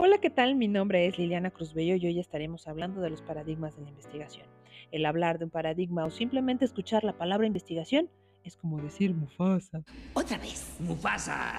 Hola, ¿qué tal? Mi nombre es Liliana Cruzbello y hoy estaremos hablando de los paradigmas de la investigación. El hablar de un paradigma o simplemente escuchar la palabra investigación es como decir Mufasa. Otra vez. Mufasa.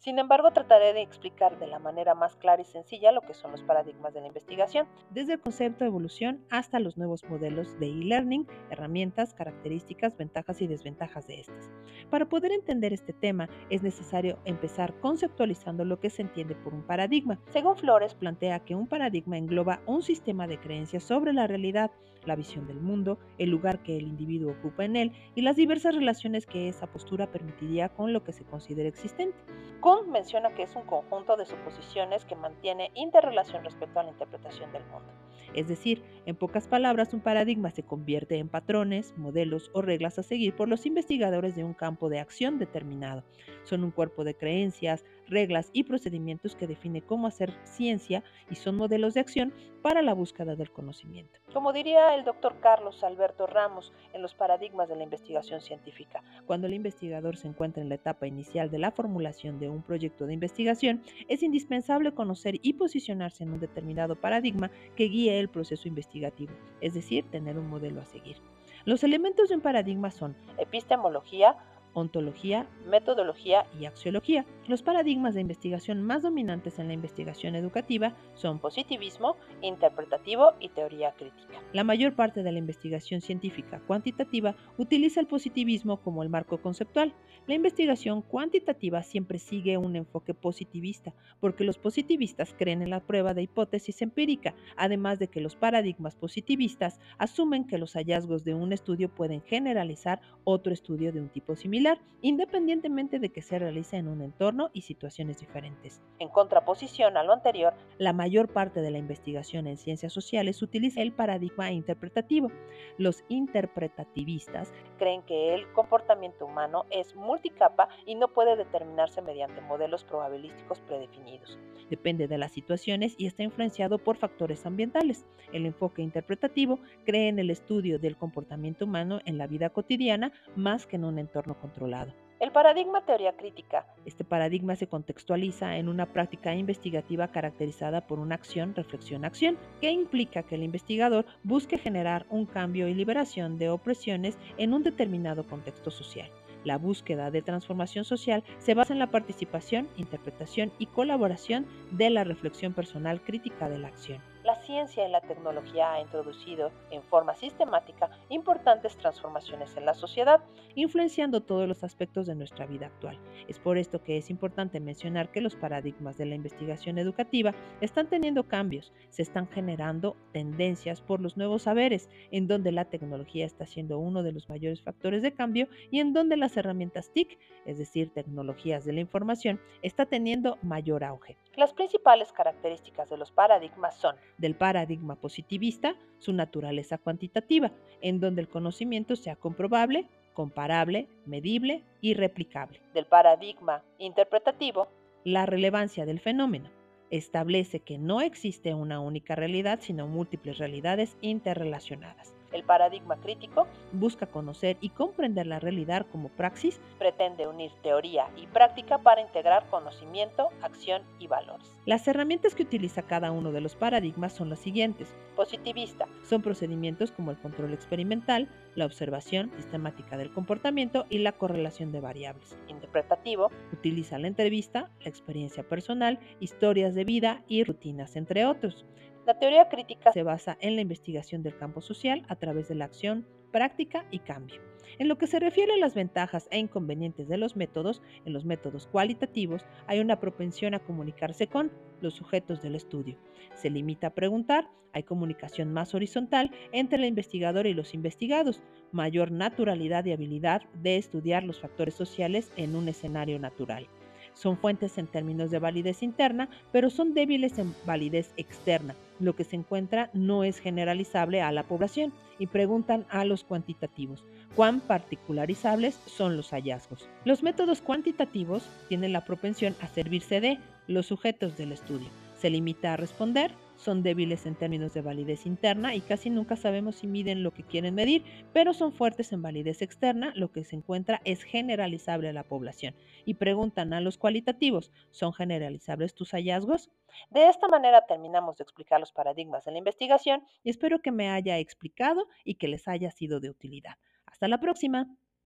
Sin embargo, trataré de explicar de la manera más clara y sencilla lo que son los paradigmas de la investigación, desde el concepto de evolución hasta los nuevos modelos de e-learning, herramientas, características, ventajas y desventajas de estas. Para poder entender este tema es necesario empezar conceptualizando lo que se entiende por un paradigma. Según Flores, plantea que un paradigma engloba un sistema de creencias sobre la realidad, la visión del mundo, el lugar que el individuo ocupa en él y las diversas relaciones que esa postura permitiría con lo que se considera existente. Kuhn menciona que es un conjunto de suposiciones que mantiene interrelación respecto a la interpretación del mundo. Es decir, en pocas palabras, un paradigma se convierte en patrones, modelos o reglas a seguir por los investigadores de un campo de acción determinado. Son un cuerpo de creencias, reglas y procedimientos que define cómo hacer ciencia y son modelos de acción para la búsqueda del conocimiento. Como diría el doctor Carlos Alberto Ramos en los paradigmas de la investigación científica, cuando el investigador se encuentra en la etapa inicial de la formulación de un proyecto de investigación, es indispensable conocer y posicionarse en un determinado paradigma que guíe el proceso investigativo, es decir, tener un modelo a seguir. Los elementos de un paradigma son epistemología, ontología, metodología y axiología. Los paradigmas de investigación más dominantes en la investigación educativa son positivismo, interpretativo y teoría crítica. La mayor parte de la investigación científica cuantitativa utiliza el positivismo como el marco conceptual. La investigación cuantitativa siempre sigue un enfoque positivista, porque los positivistas creen en la prueba de hipótesis empírica, además de que los paradigmas positivistas asumen que los hallazgos de un estudio pueden generalizar otro estudio de un tipo similar independientemente de que se realice en un entorno y situaciones diferentes. En contraposición a lo anterior, la mayor parte de la investigación en ciencias sociales utiliza el paradigma interpretativo. Los interpretativistas creen que el comportamiento humano es multicapa y no puede determinarse mediante modelos probabilísticos predefinidos. Depende de las situaciones y está influenciado por factores ambientales. El enfoque interpretativo cree en el estudio del comportamiento humano en la vida cotidiana más que en un entorno controlado. El paradigma teoría crítica. Este paradigma se contextualiza en una práctica investigativa caracterizada por una acción, reflexión, acción, que implica que el investigador busque generar un cambio y liberación de opresiones en un determinado contexto social. La búsqueda de transformación social se basa en la participación, interpretación y colaboración de la reflexión personal crítica de la acción ciencia y la tecnología ha introducido en forma sistemática importantes transformaciones en la sociedad, influenciando todos los aspectos de nuestra vida actual. Es por esto que es importante mencionar que los paradigmas de la investigación educativa están teniendo cambios, se están generando tendencias por los nuevos saberes, en donde la tecnología está siendo uno de los mayores factores de cambio y en donde las herramientas TIC, es decir, tecnologías de la información, está teniendo mayor auge. Las principales características de los paradigmas son del paradigma positivista, su naturaleza cuantitativa, en donde el conocimiento sea comprobable, comparable, medible y replicable. Del paradigma interpretativo, la relevancia del fenómeno. Establece que no existe una única realidad, sino múltiples realidades interrelacionadas. El paradigma crítico busca conocer y comprender la realidad como praxis, pretende unir teoría y práctica para integrar conocimiento, acción y valores. Las herramientas que utiliza cada uno de los paradigmas son las siguientes. Positivista son procedimientos como el control experimental, la observación sistemática del comportamiento y la correlación de variables. Interpretativo utiliza la entrevista, la experiencia personal, historias de vida y rutinas, entre otros. La teoría crítica se basa en la investigación del campo social a través de la acción, práctica y cambio. En lo que se refiere a las ventajas e inconvenientes de los métodos, en los métodos cualitativos hay una propensión a comunicarse con los sujetos del estudio. Se limita a preguntar, hay comunicación más horizontal entre el investigador y los investigados, mayor naturalidad y habilidad de estudiar los factores sociales en un escenario natural. Son fuentes en términos de validez interna, pero son débiles en validez externa. Lo que se encuentra no es generalizable a la población y preguntan a los cuantitativos cuán particularizables son los hallazgos. Los métodos cuantitativos tienen la propensión a servirse de los sujetos del estudio. Se limita a responder son débiles en términos de validez interna y casi nunca sabemos si miden lo que quieren medir, pero son fuertes en validez externa, lo que se encuentra es generalizable a la población. Y preguntan a los cualitativos, ¿son generalizables tus hallazgos? De esta manera terminamos de explicar los paradigmas de la investigación y espero que me haya explicado y que les haya sido de utilidad. Hasta la próxima.